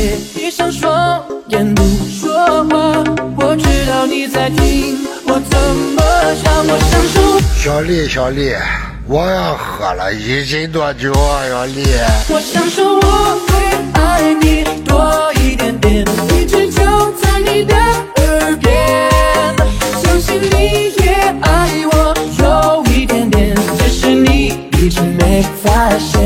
夜，闭上双眼不说话，我知道你在听我怎么想，我想说，小丽，小丽，我要喝了一斤多酒啊，小丽。我想说我会爱你多一点点，一直就在你的耳边，相信你也爱我有一点点，只是你一直没发现。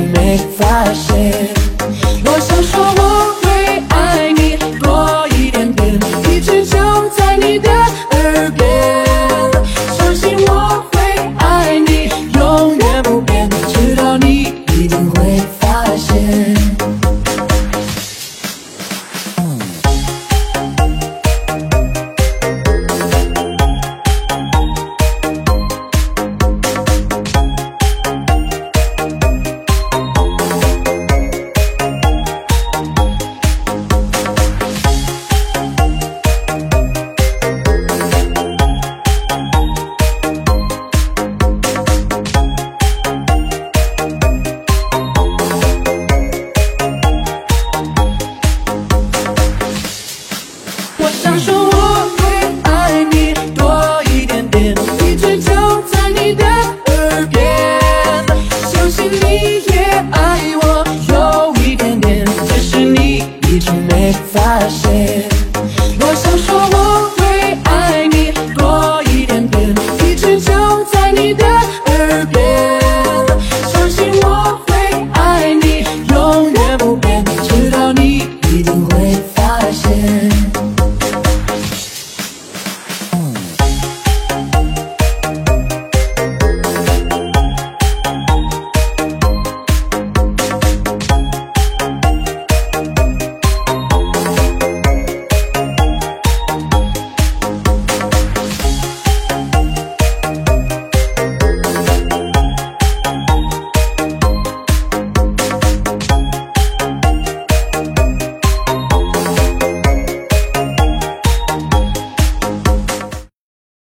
没发现说我会爱你多一点点，一直就在你的耳边，相信你也爱我有一点点，只是你一直没发现。